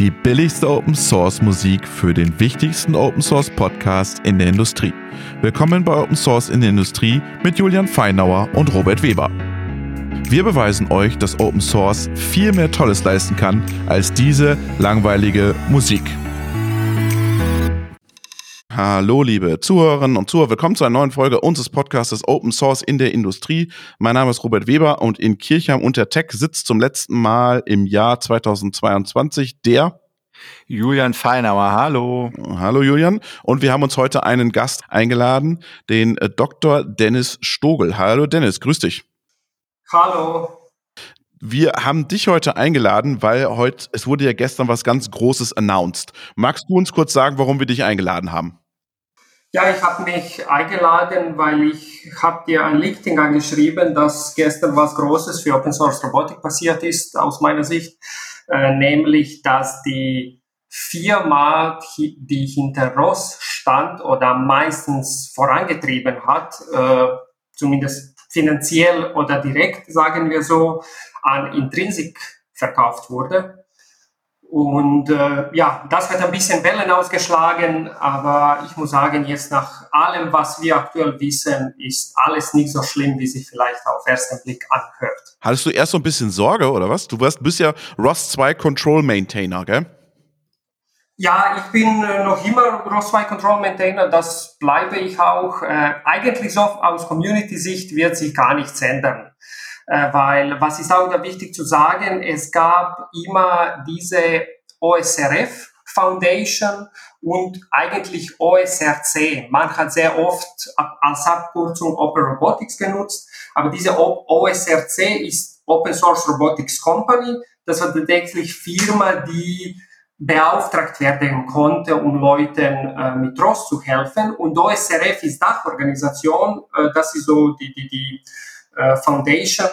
Die billigste Open Source Musik für den wichtigsten Open Source Podcast in der Industrie. Willkommen bei Open Source in der Industrie mit Julian Feinauer und Robert Weber. Wir beweisen euch, dass Open Source viel mehr Tolles leisten kann als diese langweilige Musik. Hallo, liebe Zuhörerinnen und Zuhörer. Willkommen zu einer neuen Folge unseres Podcasts Open Source in der Industrie. Mein Name ist Robert Weber und in Kirchheim unter Tech sitzt zum letzten Mal im Jahr 2022 der Julian Feinauer, hallo. Hallo Julian. Und wir haben uns heute einen Gast eingeladen, den äh, Dr. Dennis Stogel. Hallo Dennis, grüß dich. Hallo. Wir haben dich heute eingeladen, weil heute, es wurde ja gestern was ganz Großes announced. Magst du uns kurz sagen, warum wir dich eingeladen haben? Ja, ich habe mich eingeladen, weil ich habe dir ein LinkedIn angeschrieben, dass gestern was Großes für Open Source Robotik passiert ist, aus meiner Sicht, äh, nämlich, dass die Firma, die hinter Ross stand oder meistens vorangetrieben hat, äh, zumindest finanziell oder direkt, sagen wir so, an Intrinsic verkauft wurde. Und äh, ja, das wird ein bisschen Wellen ausgeschlagen, aber ich muss sagen, jetzt nach allem, was wir aktuell wissen, ist alles nicht so schlimm, wie sich vielleicht auf ersten Blick anhört. Hattest du erst so ein bisschen Sorge oder was? Du warst, bist ja ROS 2 Control Maintainer, gell? Ja, ich bin äh, noch immer ROS 2 Control Maintainer, das bleibe ich auch. Äh, eigentlich so aus Community-Sicht wird sich gar nichts ändern. Äh, weil was ist auch da wichtig zu sagen, es gab immer diese OSRF Foundation und eigentlich OSRC. Man hat sehr oft als Abkürzung Open Robotics genutzt, aber diese OSRC ist Open Source Robotics Company. Das war tatsächlich Firma, die beauftragt werden konnte, um Leuten äh, mit ROS zu helfen. Und OSRF ist Dachorganisation, äh, das ist so die, die, die äh, Foundation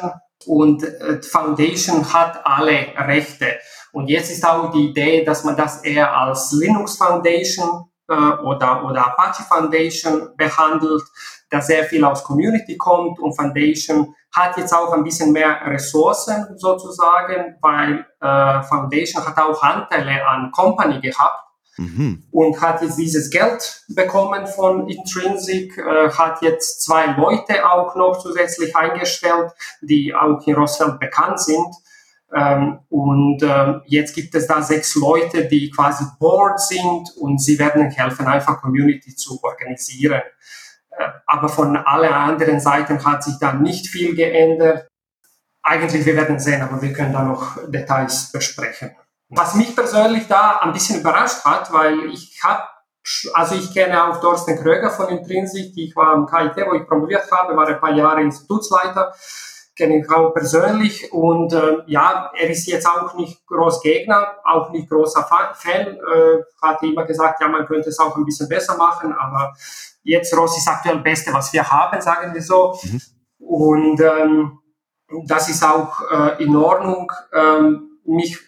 und äh, Foundation hat alle Rechte. Und jetzt ist auch die Idee, dass man das eher als Linux Foundation äh, oder, oder Apache Foundation behandelt, da sehr viel aus Community kommt und Foundation hat jetzt auch ein bisschen mehr Ressourcen sozusagen, weil äh, Foundation hat auch Anteile an Company gehabt Mhm. Und hat jetzt dieses Geld bekommen von Intrinsic, äh, hat jetzt zwei Leute auch noch zusätzlich eingestellt, die auch in Rossfeld bekannt sind. Ähm, und äh, jetzt gibt es da sechs Leute, die quasi Board sind und sie werden helfen, einfach Community zu organisieren. Äh, aber von allen anderen Seiten hat sich da nicht viel geändert. Eigentlich, wir werden sehen, aber wir können da noch Details besprechen. Was mich persönlich da ein bisschen überrascht hat, weil ich habe, also ich kenne auch Thorsten Kröger von Intrinsic, ich war am KIT, wo ich promoviert habe, war ein paar Jahre Institutsleiter, kenne ich auch persönlich und äh, ja, er ist jetzt auch nicht groß Gegner, auch nicht großer Fan, äh, hat immer gesagt, ja, man könnte es auch ein bisschen besser machen, aber jetzt Ross ist aktuell das Beste, was wir haben, sagen wir so. Mhm. Und ähm, das ist auch äh, in Ordnung. Ähm, mich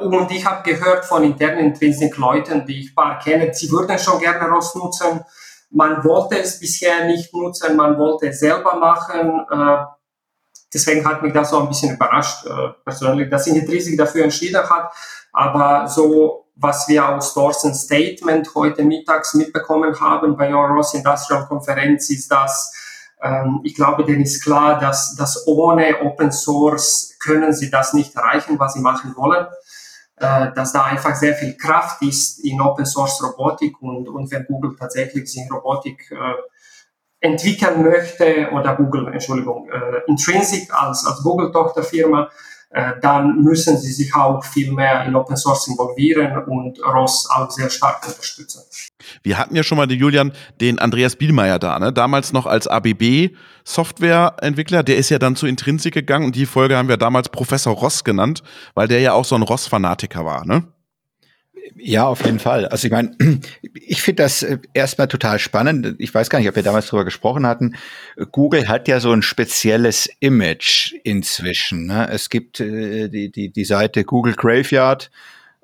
und ich habe gehört von internen Intrinsic-Leuten, die ich paar kenne, sie würden schon gerne ROS nutzen. Man wollte es bisher nicht nutzen, man wollte es selber machen. Äh, deswegen hat mich das so ein bisschen überrascht, äh, persönlich, dass Intrinsic dafür entschieden hat. Aber so, was wir aus Dorsens Statement heute mittags mitbekommen haben bei der ROS Industrial Konferenz, ist, dass ähm, ich glaube, denen ist klar, dass, dass ohne Open Source können sie das nicht erreichen, was sie machen wollen. Äh, dass da einfach sehr viel Kraft ist in Open Source Robotik und, und wenn Google tatsächlich sich Robotik äh, entwickeln möchte oder Google, Entschuldigung, äh, Intrinsic als, als Google-Tochterfirma, dann müssen sie sich auch viel mehr in Open Source involvieren und ROS auch sehr stark unterstützen. Wir hatten ja schon mal den Julian, den Andreas Bielmeier da, ne? damals noch als ABB Softwareentwickler, der ist ja dann zu Intrinsic gegangen und die Folge haben wir damals Professor Ross genannt, weil der ja auch so ein Ross-Fanatiker war, ne? Ja, auf jeden Fall. Also ich meine, ich finde das äh, erstmal total spannend. Ich weiß gar nicht, ob wir damals drüber gesprochen hatten. Google hat ja so ein spezielles Image inzwischen. Ne? Es gibt äh, die, die, die Seite Google Graveyard,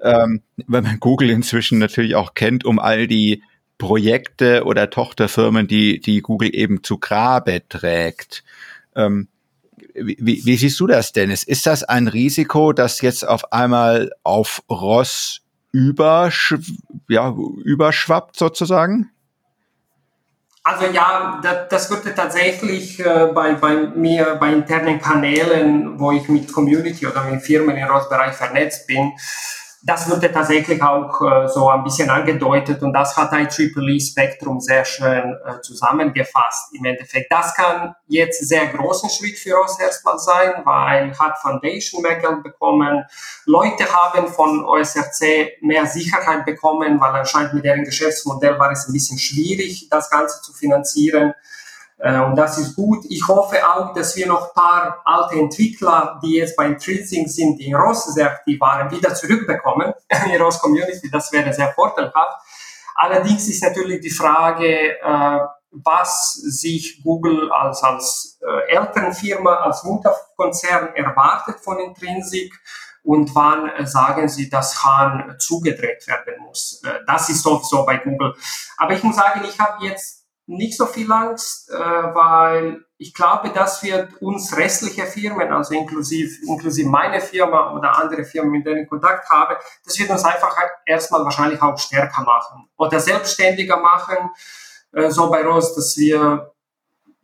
ähm, weil man Google inzwischen natürlich auch kennt, um all die Projekte oder Tochterfirmen, die, die Google eben zu Grabe trägt. Ähm, wie, wie siehst du das, Dennis? Ist das ein Risiko, dass jetzt auf einmal auf Ross übersch ja, überschwappt sozusagen? Also ja, das, das würde tatsächlich äh, bei, bei mir, bei internen Kanälen, wo ich mit Community oder mit Firmen im ROS-Bereich vernetzt bin, das wurde tatsächlich auch äh, so ein bisschen angedeutet und das hat IEEE Spektrum sehr schön äh, zusammengefasst. Im Endeffekt, das kann jetzt sehr großen Schritt für uns erstmal sein, weil hat Foundation mehr Geld bekommen. Leute haben von OSRC mehr Sicherheit bekommen, weil anscheinend mit deren Geschäftsmodell war es ein bisschen schwierig, das Ganze zu finanzieren. Äh, und das ist gut. Ich hoffe auch, dass wir noch ein paar alte Entwickler, die jetzt bei Intrinsic sind, die in ROS sehr aktiv waren, wieder zurückbekommen in die ROS Community. Das wäre sehr vorteilhaft. Allerdings ist natürlich die Frage, äh, was sich Google als, als äh, Elternfirma, als Mutterkonzern erwartet von Intrinsic und wann sagen sie, dass Hahn zugedreht werden muss. Das ist sowieso bei Google. Aber ich muss sagen, ich habe jetzt nicht so viel Angst, äh, weil ich glaube, dass wir uns restliche Firmen, also inklusive, inklusive meine Firma oder andere Firmen, mit denen ich Kontakt habe, das wird uns einfach erstmal wahrscheinlich auch stärker machen oder selbstständiger machen, äh, so bei Rose, dass wir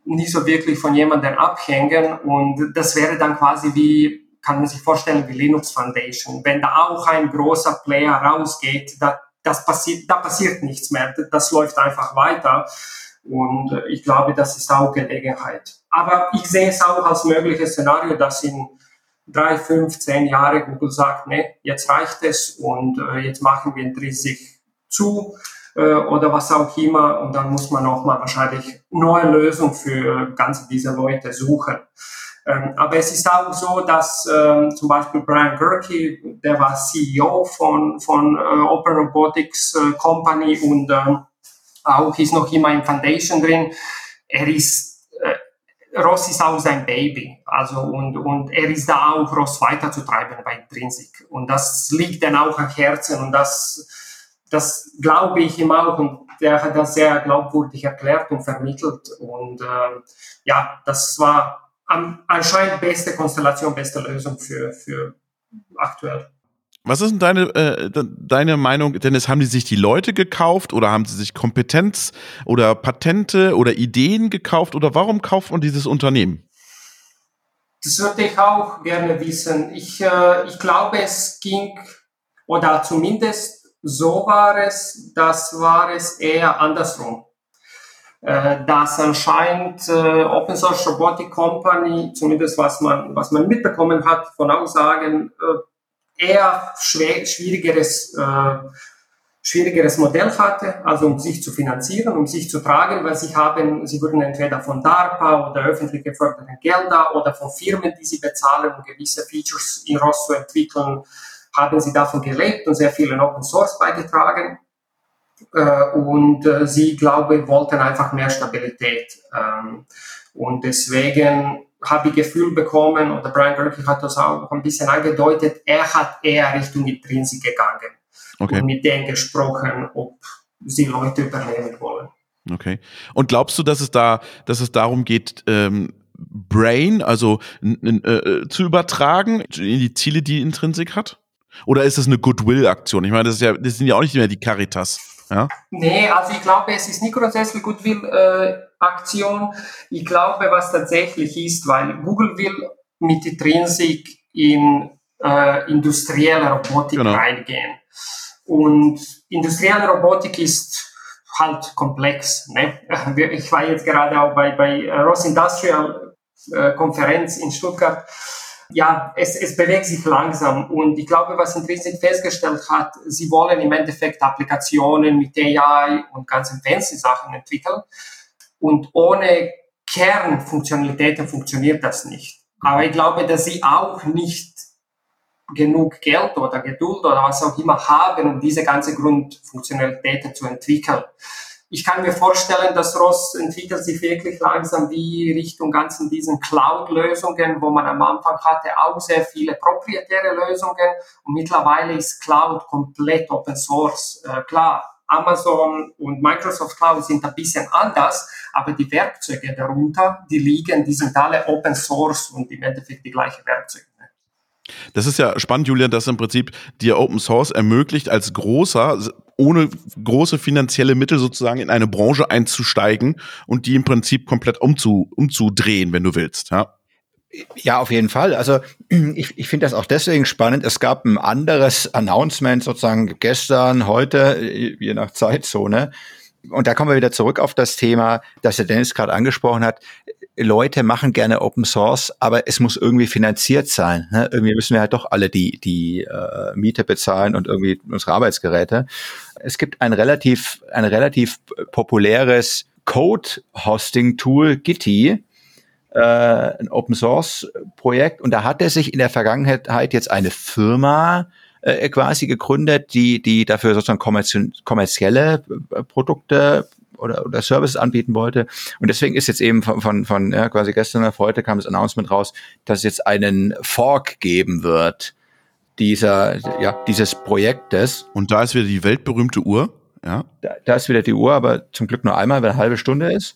nicht so wirklich von jemandem abhängen und das wäre dann quasi wie, kann man sich vorstellen, wie Linux Foundation. Wenn da auch ein großer Player rausgeht, da, das passiert, da passiert nichts mehr, das läuft einfach weiter. Und äh, ich glaube, das ist auch Gelegenheit. Aber ich sehe es auch als mögliches Szenario, dass in drei, fünf, zehn Jahre Google sagt, ne, jetzt reicht es und äh, jetzt machen wir Intrinsic zu äh, oder was auch immer und dann muss man nochmal wahrscheinlich neue Lösungen für ganz diese Leute suchen. Ähm, aber es ist auch so, dass ähm, zum Beispiel Brian Gerke, der war CEO von, von äh, Open Robotics äh, Company und ähm, auch ist noch immer in Foundation drin. Er ist, äh, Ross ist auch sein Baby. Also, und, und er ist da auch, Ross weiterzutreiben bei Intrinsic. Und das liegt dann auch am Herzen und das, das glaube ich ihm auch. Und der hat das sehr glaubwürdig erklärt und vermittelt. Und äh, ja, das war anscheinend beste Konstellation, beste Lösung für, für aktuell. Was ist denn deine, äh, deine Meinung, Dennis? Haben die sich die Leute gekauft oder haben sie sich Kompetenz oder Patente oder Ideen gekauft oder warum kauft man dieses Unternehmen? Das würde ich auch gerne wissen. Ich, äh, ich glaube, es ging, oder zumindest so war es, das war es eher andersrum. Äh, dass anscheinend äh, Open Source Robotic Company, zumindest was man, was man mitbekommen hat von Aussagen, äh, eher schwer, schwierigeres, äh, schwierigeres Modell hatte, also um sich zu finanzieren, um sich zu tragen, weil sie haben, sie wurden entweder von DARPA oder öffentlich geförderten Gelder oder von Firmen, die sie bezahlen, um gewisse Features in ROS zu entwickeln, haben sie davon gelebt und sehr viel in Open Source beigetragen. Äh, und äh, sie, glaube ich, wollten einfach mehr Stabilität. Ähm, und deswegen habe ich Gefühl bekommen, oder Brian Gerke hat das auch ein bisschen angedeutet, er hat eher Richtung Intrinsik gegangen okay. und mit denen gesprochen, ob sie Leute übernehmen wollen. Okay. Und glaubst du, dass es da, dass es darum geht, ähm, Brain, also äh, zu übertragen in die Ziele, die Intrinsik hat? Oder ist das eine Goodwill-Aktion? Ich meine, das, ist ja, das sind ja auch nicht mehr die Caritas. Ja? Nee, also ich glaube, es ist nicht grundsätzlich Goodwill-Aktion. Äh, ich glaube, was tatsächlich ist, weil Google will mit Intrinsic in äh, industrielle Robotik genau. reingehen. Und industrielle Robotik ist halt komplex. Ne? Ich war jetzt gerade auch bei, bei Ross Industrial äh, Konferenz in Stuttgart ja, es, es bewegt sich langsam und ich glaube, was Intrinsic festgestellt hat, sie wollen im Endeffekt Applikationen mit AI und ganzen fancy Sachen entwickeln und ohne Kernfunktionalitäten funktioniert das nicht. Aber ich glaube, dass sie auch nicht genug Geld oder Geduld oder was auch immer haben, um diese ganze Grundfunktionalitäten zu entwickeln ich kann mir vorstellen, dass ROS entwickelt sich wirklich langsam wie Richtung ganzen diesen Cloud-Lösungen, wo man am Anfang hatte auch sehr viele proprietäre Lösungen und mittlerweile ist Cloud komplett Open Source. Äh, klar, Amazon und Microsoft Cloud sind ein bisschen anders, aber die Werkzeuge darunter, die liegen, die sind alle Open Source und im Endeffekt die gleichen Werkzeuge. Das ist ja spannend, Julian, dass im Prinzip dir Open Source ermöglicht, als großer, ohne große finanzielle Mittel sozusagen in eine Branche einzusteigen und die im Prinzip komplett umzu, umzudrehen, wenn du willst. Ja. Ja, auf jeden Fall. Also ich, ich finde das auch deswegen spannend. Es gab ein anderes Announcement sozusagen gestern, heute, je nach Zeitzone. Und da kommen wir wieder zurück auf das Thema, das der Dennis gerade angesprochen hat. Leute machen gerne Open Source, aber es muss irgendwie finanziert sein. Ne? Irgendwie müssen wir halt doch alle die, die äh, Miete bezahlen und irgendwie unsere Arbeitsgeräte. Es gibt ein relativ, ein relativ populäres Code-Hosting-Tool, Gitti, äh, ein Open Source Projekt und da hat er sich in der Vergangenheit jetzt eine Firma äh, quasi gegründet, die die dafür sozusagen kommerzielle äh, Produkte oder, oder Services anbieten wollte. Und deswegen ist jetzt eben von, von, von ja, quasi gestern auf heute kam das Announcement raus, dass es jetzt einen Fork geben wird dieser, ja, dieses Projektes. Und da ist wieder die weltberühmte Uhr. Ja. Da, da ist wieder die Uhr, aber zum Glück nur einmal, weil eine halbe Stunde ist.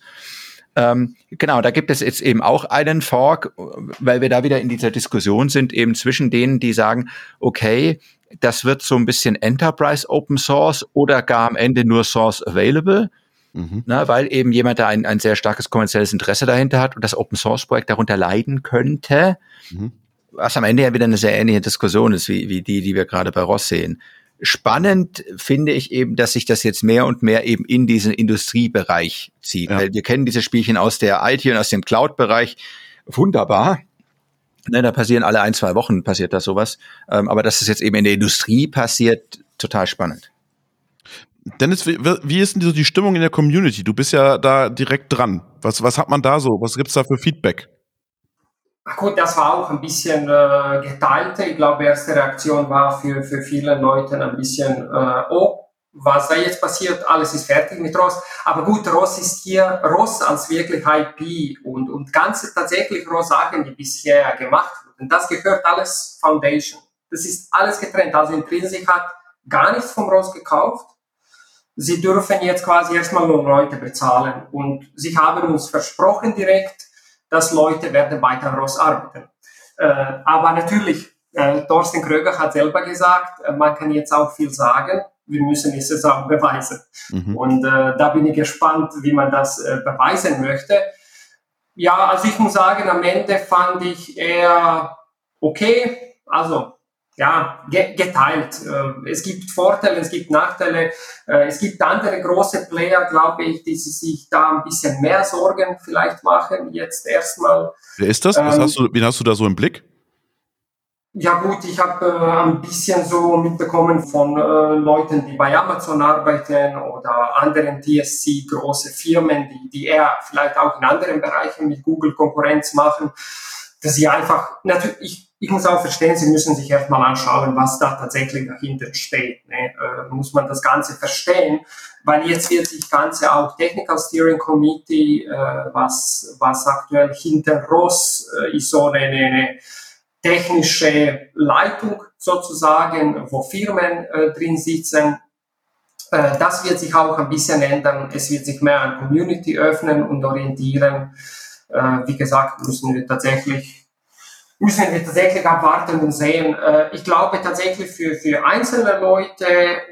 Ähm, genau, da gibt es jetzt eben auch einen Fork, weil wir da wieder in dieser Diskussion sind, eben zwischen denen, die sagen, okay, das wird so ein bisschen Enterprise Open Source oder gar am Ende nur Source Available. Mhm. Na, weil eben jemand da ein, ein sehr starkes kommerzielles Interesse dahinter hat und das Open Source Projekt darunter leiden könnte. Mhm. Was am Ende ja wieder eine sehr ähnliche Diskussion ist, wie, wie die, die wir gerade bei Ross sehen. Spannend finde ich eben, dass sich das jetzt mehr und mehr eben in diesen Industriebereich zieht. Ja. Weil wir kennen diese Spielchen aus der IT und aus dem Cloud-Bereich. Wunderbar. Ne, da passieren alle ein, zwei Wochen passiert da sowas. Ähm, aber dass es jetzt eben in der Industrie passiert, total spannend. Dennis, wie, ist denn so die Stimmung in der Community? Du bist ja da direkt dran. Was, was hat man da so? Was gibt's da für Feedback? Ach gut, das war auch ein bisschen äh, geteilte. Ich glaube, erste Reaktion war für, für viele Leute ein bisschen, äh, oh, was da jetzt passiert, alles ist fertig mit Ross. Aber gut, Ross ist hier, Ross als wirklich IP und, und ganze tatsächlich Ross-Sachen, die bisher gemacht wurden. Das gehört alles Foundation. Das ist alles getrennt. Also Intrinsic hat gar nichts vom Ross gekauft sie dürfen jetzt quasi erstmal nur Leute bezahlen. Und sie haben uns versprochen direkt, dass Leute werden weiter Ross arbeiten. Äh, aber natürlich, äh, Thorsten Kröger hat selber gesagt, äh, man kann jetzt auch viel sagen, wir müssen es jetzt auch beweisen. Mhm. Und äh, da bin ich gespannt, wie man das äh, beweisen möchte. Ja, also ich muss sagen, am Ende fand ich eher okay. Also ja, geteilt. Ähm, es gibt Vorteile, es gibt Nachteile. Äh, es gibt andere große Player, glaube ich, die sich da ein bisschen mehr Sorgen vielleicht machen. Jetzt erstmal. Wer ist das? Was ähm, hast du, wen hast du da so im Blick? Ja gut, ich habe äh, ein bisschen so mitbekommen von äh, Leuten, die bei Amazon arbeiten oder anderen TSC, große Firmen, die, die eher vielleicht auch in anderen Bereichen mit Google Konkurrenz machen, dass sie einfach, natürlich, ich muss auch verstehen, Sie müssen sich erstmal anschauen, was da tatsächlich dahinter steht. Ne? Äh, muss man das Ganze verstehen, weil jetzt wird sich Ganze auch Technical Steering Committee, äh, was, was aktuell hinter ROS äh, ist so eine, eine technische Leitung sozusagen, wo Firmen äh, drin sitzen. Äh, das wird sich auch ein bisschen ändern. Es wird sich mehr an Community öffnen und orientieren. Äh, wie gesagt, müssen wir tatsächlich müssen wir tatsächlich abwarten und sehen. Äh, ich glaube tatsächlich für, für einzelne Leute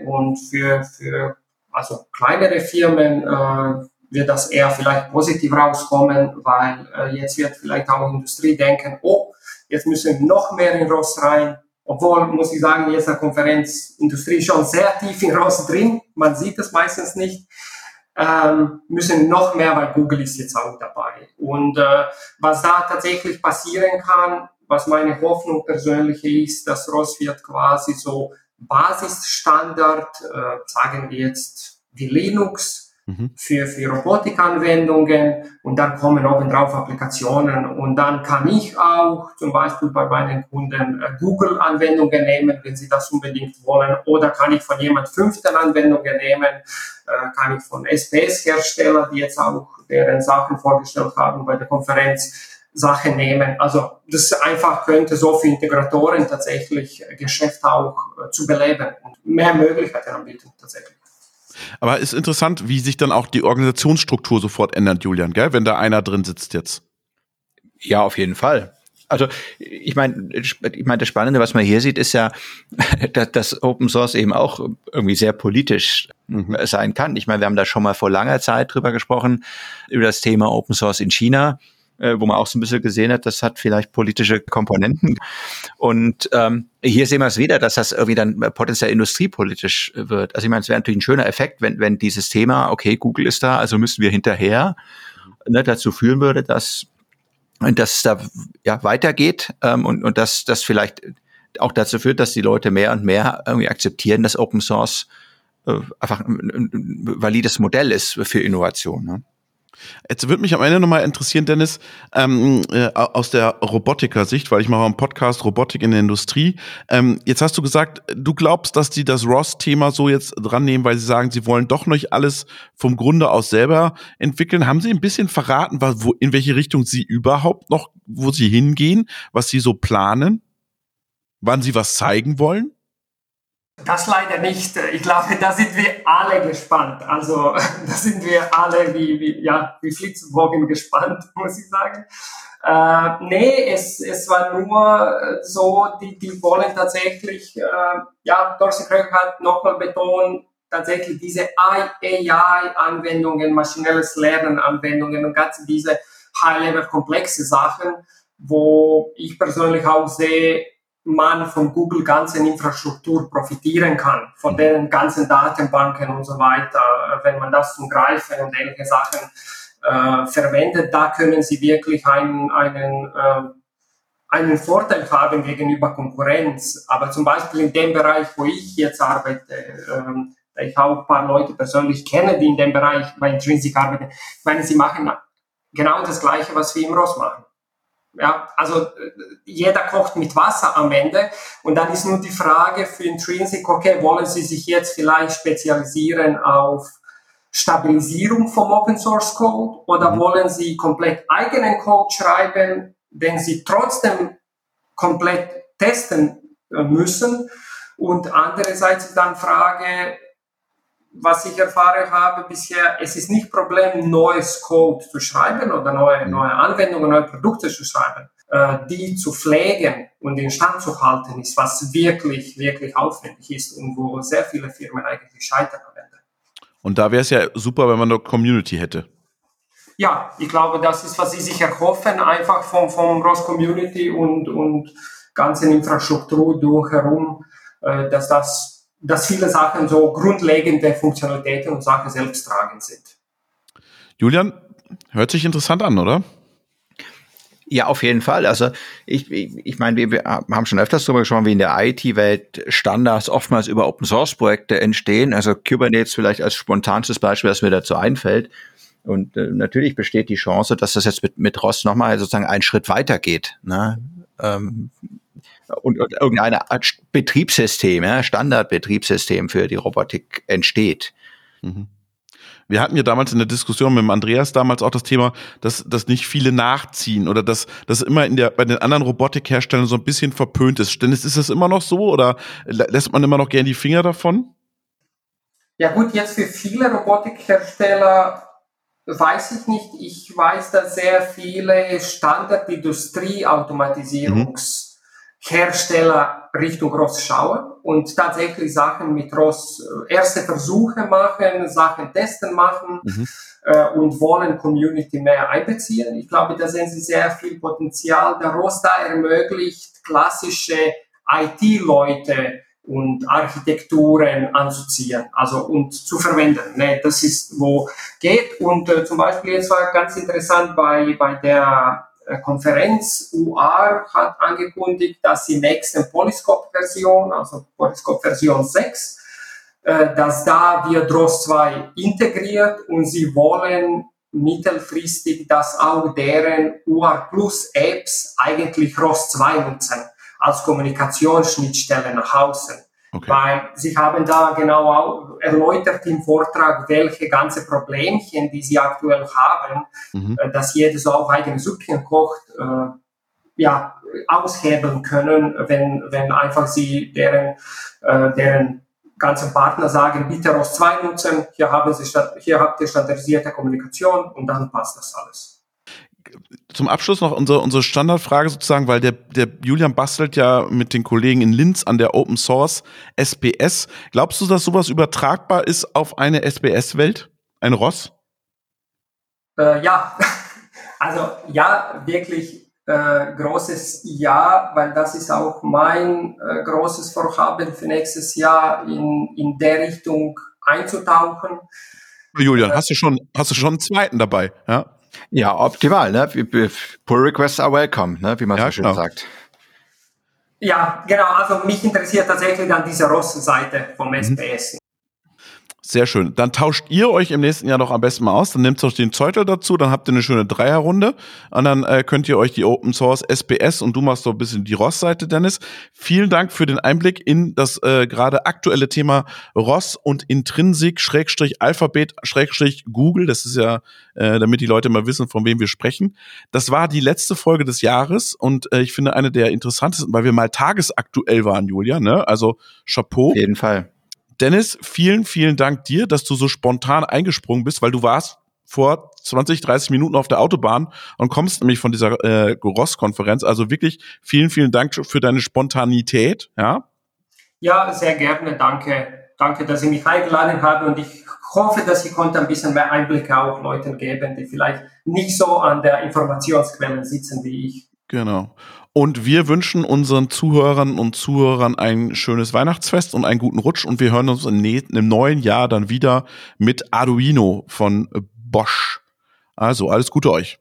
und für, für also kleinere Firmen äh, wird das eher vielleicht positiv rauskommen, weil äh, jetzt wird vielleicht auch Industrie denken, oh, jetzt müssen wir noch mehr in Ross rein. Obwohl, muss ich sagen, jetzt der Konferenz Industrie schon sehr tief in Ross drin. Man sieht das meistens nicht. Ähm, müssen noch mehr, weil Google ist jetzt auch dabei. Und äh, was da tatsächlich passieren kann, was meine Hoffnung persönlich ist, dass ROS wird quasi so Basisstandard, äh, sagen wir jetzt wie Linux, mhm. für, für Robotikanwendungen und dann kommen obendrauf Applikationen und dann kann ich auch zum Beispiel bei meinen Kunden äh, Google-Anwendungen nehmen, wenn sie das unbedingt wollen oder kann ich von jemand fünften Anwendungen nehmen, äh, kann ich von SPS-Herstellern, die jetzt auch deren Sachen vorgestellt haben bei der Konferenz, Sache nehmen. Also das einfach könnte so für Integratoren tatsächlich Geschäft auch äh, zu beleben und mehr Möglichkeiten anbieten tatsächlich. Aber ist interessant, wie sich dann auch die Organisationsstruktur sofort ändert, Julian, gell? wenn da einer drin sitzt jetzt. Ja, auf jeden Fall. Also ich meine, ich meine, das Spannende, was man hier sieht, ist ja, dass, dass Open Source eben auch irgendwie sehr politisch mhm. sein kann. Ich meine, wir haben da schon mal vor langer Zeit drüber gesprochen, über das Thema Open Source in China äh, wo man auch so ein bisschen gesehen hat, das hat vielleicht politische Komponenten. Und ähm, hier sehen wir es wieder, dass das irgendwie dann potenziell industriepolitisch wird. Also ich meine, es wäre natürlich ein schöner Effekt, wenn, wenn dieses Thema, okay, Google ist da, also müssen wir hinterher, ne, dazu führen würde, dass dass es da ja, weitergeht ähm, und, und dass das vielleicht auch dazu führt, dass die Leute mehr und mehr irgendwie akzeptieren, dass Open Source äh, einfach ein, ein, ein valides Modell ist für Innovation. Ne? Jetzt würde mich am Ende nochmal interessieren, Dennis, ähm, äh, aus der Robotiker-Sicht, weil ich mache einen Podcast Robotik in der Industrie. Ähm, jetzt hast du gesagt, du glaubst, dass die das ROS-Thema so jetzt dran nehmen, weil sie sagen, sie wollen doch nicht alles vom Grunde aus selber entwickeln. Haben sie ein bisschen verraten, wo, in welche Richtung sie überhaupt noch, wo sie hingehen, was sie so planen? Wann sie was zeigen wollen? Das leider nicht. Ich glaube, da sind wir alle gespannt. Also da sind wir alle wie, wie, ja, wie Flitzebogen gespannt, muss ich sagen. Äh, nee, es, es war nur so, die, die wollen tatsächlich, äh, ja, Thorsten Kröger hat nochmal betont, tatsächlich diese AI-Anwendungen, maschinelles Lernen-Anwendungen und ganz diese High-Level komplexe Sachen, wo ich persönlich auch sehe, man von Google ganzen Infrastruktur profitieren kann, von den ganzen Datenbanken und so weiter, wenn man das zum Greifen und ähnliche Sachen äh, verwendet, da können Sie wirklich einen, einen, äh, einen Vorteil haben gegenüber Konkurrenz. Aber zum Beispiel in dem Bereich, wo ich jetzt arbeite, ähm, ich auch ein paar Leute persönlich kenne, die in dem Bereich bei Intrinsic arbeiten, ich meine, sie machen genau das Gleiche, was wir im Ross machen. Ja, also äh, jeder kocht mit Wasser am Ende und dann ist nur die Frage für Intrinsic, okay, wollen Sie sich jetzt vielleicht spezialisieren auf Stabilisierung vom Open Source Code oder mhm. wollen Sie komplett eigenen Code schreiben, den Sie trotzdem komplett testen äh, müssen? Und andererseits dann Frage, was ich erfahren habe bisher, es ist nicht Problem, neues Code zu schreiben oder neue, mhm. neue Anwendungen, neue Produkte zu schreiben. Äh, die zu pflegen und in Stand zu halten, ist was wirklich, wirklich aufwendig ist und wo sehr viele Firmen eigentlich scheitern am Ende. Und da wäre es ja super, wenn man eine Community hätte. Ja, ich glaube, das ist, was sie sich erhoffen, einfach vom, vom Ross Community und, und ganzen Infrastruktur drumherum, äh, dass das dass viele Sachen so grundlegende Funktionalitäten und Sachen selbsttragend sind. Julian, hört sich interessant an, oder? Ja, auf jeden Fall. Also ich, ich, ich meine, wir, wir haben schon öfters darüber gesprochen, wie in der IT-Welt Standards oftmals über Open-Source-Projekte entstehen. Also Kubernetes vielleicht als spontanstes Beispiel, das mir dazu einfällt. Und äh, natürlich besteht die Chance, dass das jetzt mit, mit ROS nochmal sozusagen einen Schritt weiter geht. Ne? Ähm, und, und irgendeine Art Betriebssystem, ja, Standardbetriebssystem für die Robotik entsteht. Mhm. Wir hatten ja damals in der Diskussion mit dem Andreas damals auch das Thema, dass, dass nicht viele nachziehen oder dass das immer in der, bei den anderen Robotikherstellern so ein bisschen verpönt ist. Dennis, ist das immer noch so oder lässt man immer noch gern die Finger davon? Ja gut, jetzt für viele Robotikhersteller weiß ich nicht. Ich weiß, dass sehr viele Standardindustrie-Automatisierungs- mhm Hersteller Richtung Ross schauen und tatsächlich Sachen mit Ross äh, erste Versuche machen, Sachen testen machen mhm. äh, und wollen Community mehr einbeziehen. Ich glaube, da sehen Sie sehr viel Potenzial. Der Ross da ermöglicht klassische IT-Leute und Architekturen anzuziehen, also und zu verwenden. Ne? Das ist, wo geht. Und äh, zum Beispiel jetzt war ganz interessant bei, bei der Konferenz UR hat angekündigt, dass sie nächste Polyscope-Version, also Polyscope-Version 6, äh, dass da wir DROS 2 integriert und sie wollen mittelfristig, dass auch deren UR Plus Apps eigentlich ROS 2 nutzen als Kommunikationsschnittstelle nach außen. Okay. Weil sie haben da genau erläutert im Vortrag, welche ganze Problemchen, die sie aktuell haben, mhm. Äh, dass jeder so auch eigene Süppchen kocht, äh, ja, aushebeln können, wenn, wenn einfach sie deren, äh, deren ganzen Partner sagen, bitte ROS 2 nutzen, hier, haben sie, hier habt ihr standardisierte Kommunikation und dann passt das alles. Zum Abschluss noch unsere, unsere Standardfrage sozusagen, weil der, der Julian bastelt ja mit den Kollegen in Linz an der Open Source SPS. Glaubst du, dass sowas übertragbar ist auf eine SBS-Welt? Ein Ross? Äh, ja, also ja, wirklich äh, großes Ja, weil das ist auch mein äh, großes Vorhaben für nächstes Jahr in, in der Richtung einzutauchen. Julian, hast du schon, hast du schon einen zweiten dabei? Ja. Ja, optimal. Ne? Pull requests are welcome, ne? wie man ja, so schön genau. sagt. Ja, genau. Also mich interessiert tatsächlich dann diese Ross-Seite vom SPS. Sehr schön. Dann tauscht ihr euch im nächsten Jahr doch am besten mal aus. Dann nehmt euch den Zeutel dazu, dann habt ihr eine schöne Dreierrunde. Und dann äh, könnt ihr euch die Open Source SPS und du machst doch ein bisschen die ROS-Seite, Dennis. Vielen Dank für den Einblick in das äh, gerade aktuelle Thema ROS und Intrinsik, Schrägstrich Alphabet, Schrägstrich Google. Das ist ja, äh, damit die Leute mal wissen, von wem wir sprechen. Das war die letzte Folge des Jahres und äh, ich finde eine der interessantesten, weil wir mal tagesaktuell waren, Julia. Ne? Also Chapeau. Auf jeden Fall. Dennis, vielen, vielen Dank dir, dass du so spontan eingesprungen bist, weil du warst vor 20, 30 Minuten auf der Autobahn und kommst nämlich von dieser äh, Ross-Konferenz. Also wirklich vielen, vielen Dank für deine Spontanität. Ja, ja sehr gerne. Danke. Danke, dass Sie mich eingeladen haben und ich hoffe, dass ich konnte ein bisschen mehr Einblicke auch Leuten geben, die vielleicht nicht so an der Informationsquelle sitzen wie ich. Genau. Und wir wünschen unseren Zuhörern und Zuhörern ein schönes Weihnachtsfest und einen guten Rutsch. Und wir hören uns im, im neuen Jahr dann wieder mit Arduino von Bosch. Also alles Gute euch.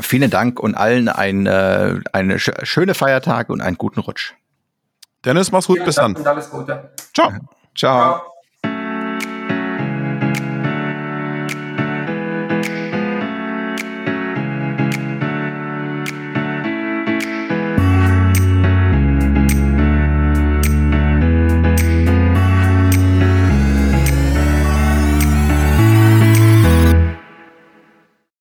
Vielen Dank und allen ein, äh, eine sch schöne Feiertage und einen guten Rutsch. Dennis, mach's gut, Vielen bis Dank dann. Und alles Gute. Ciao. Ciao. Ciao.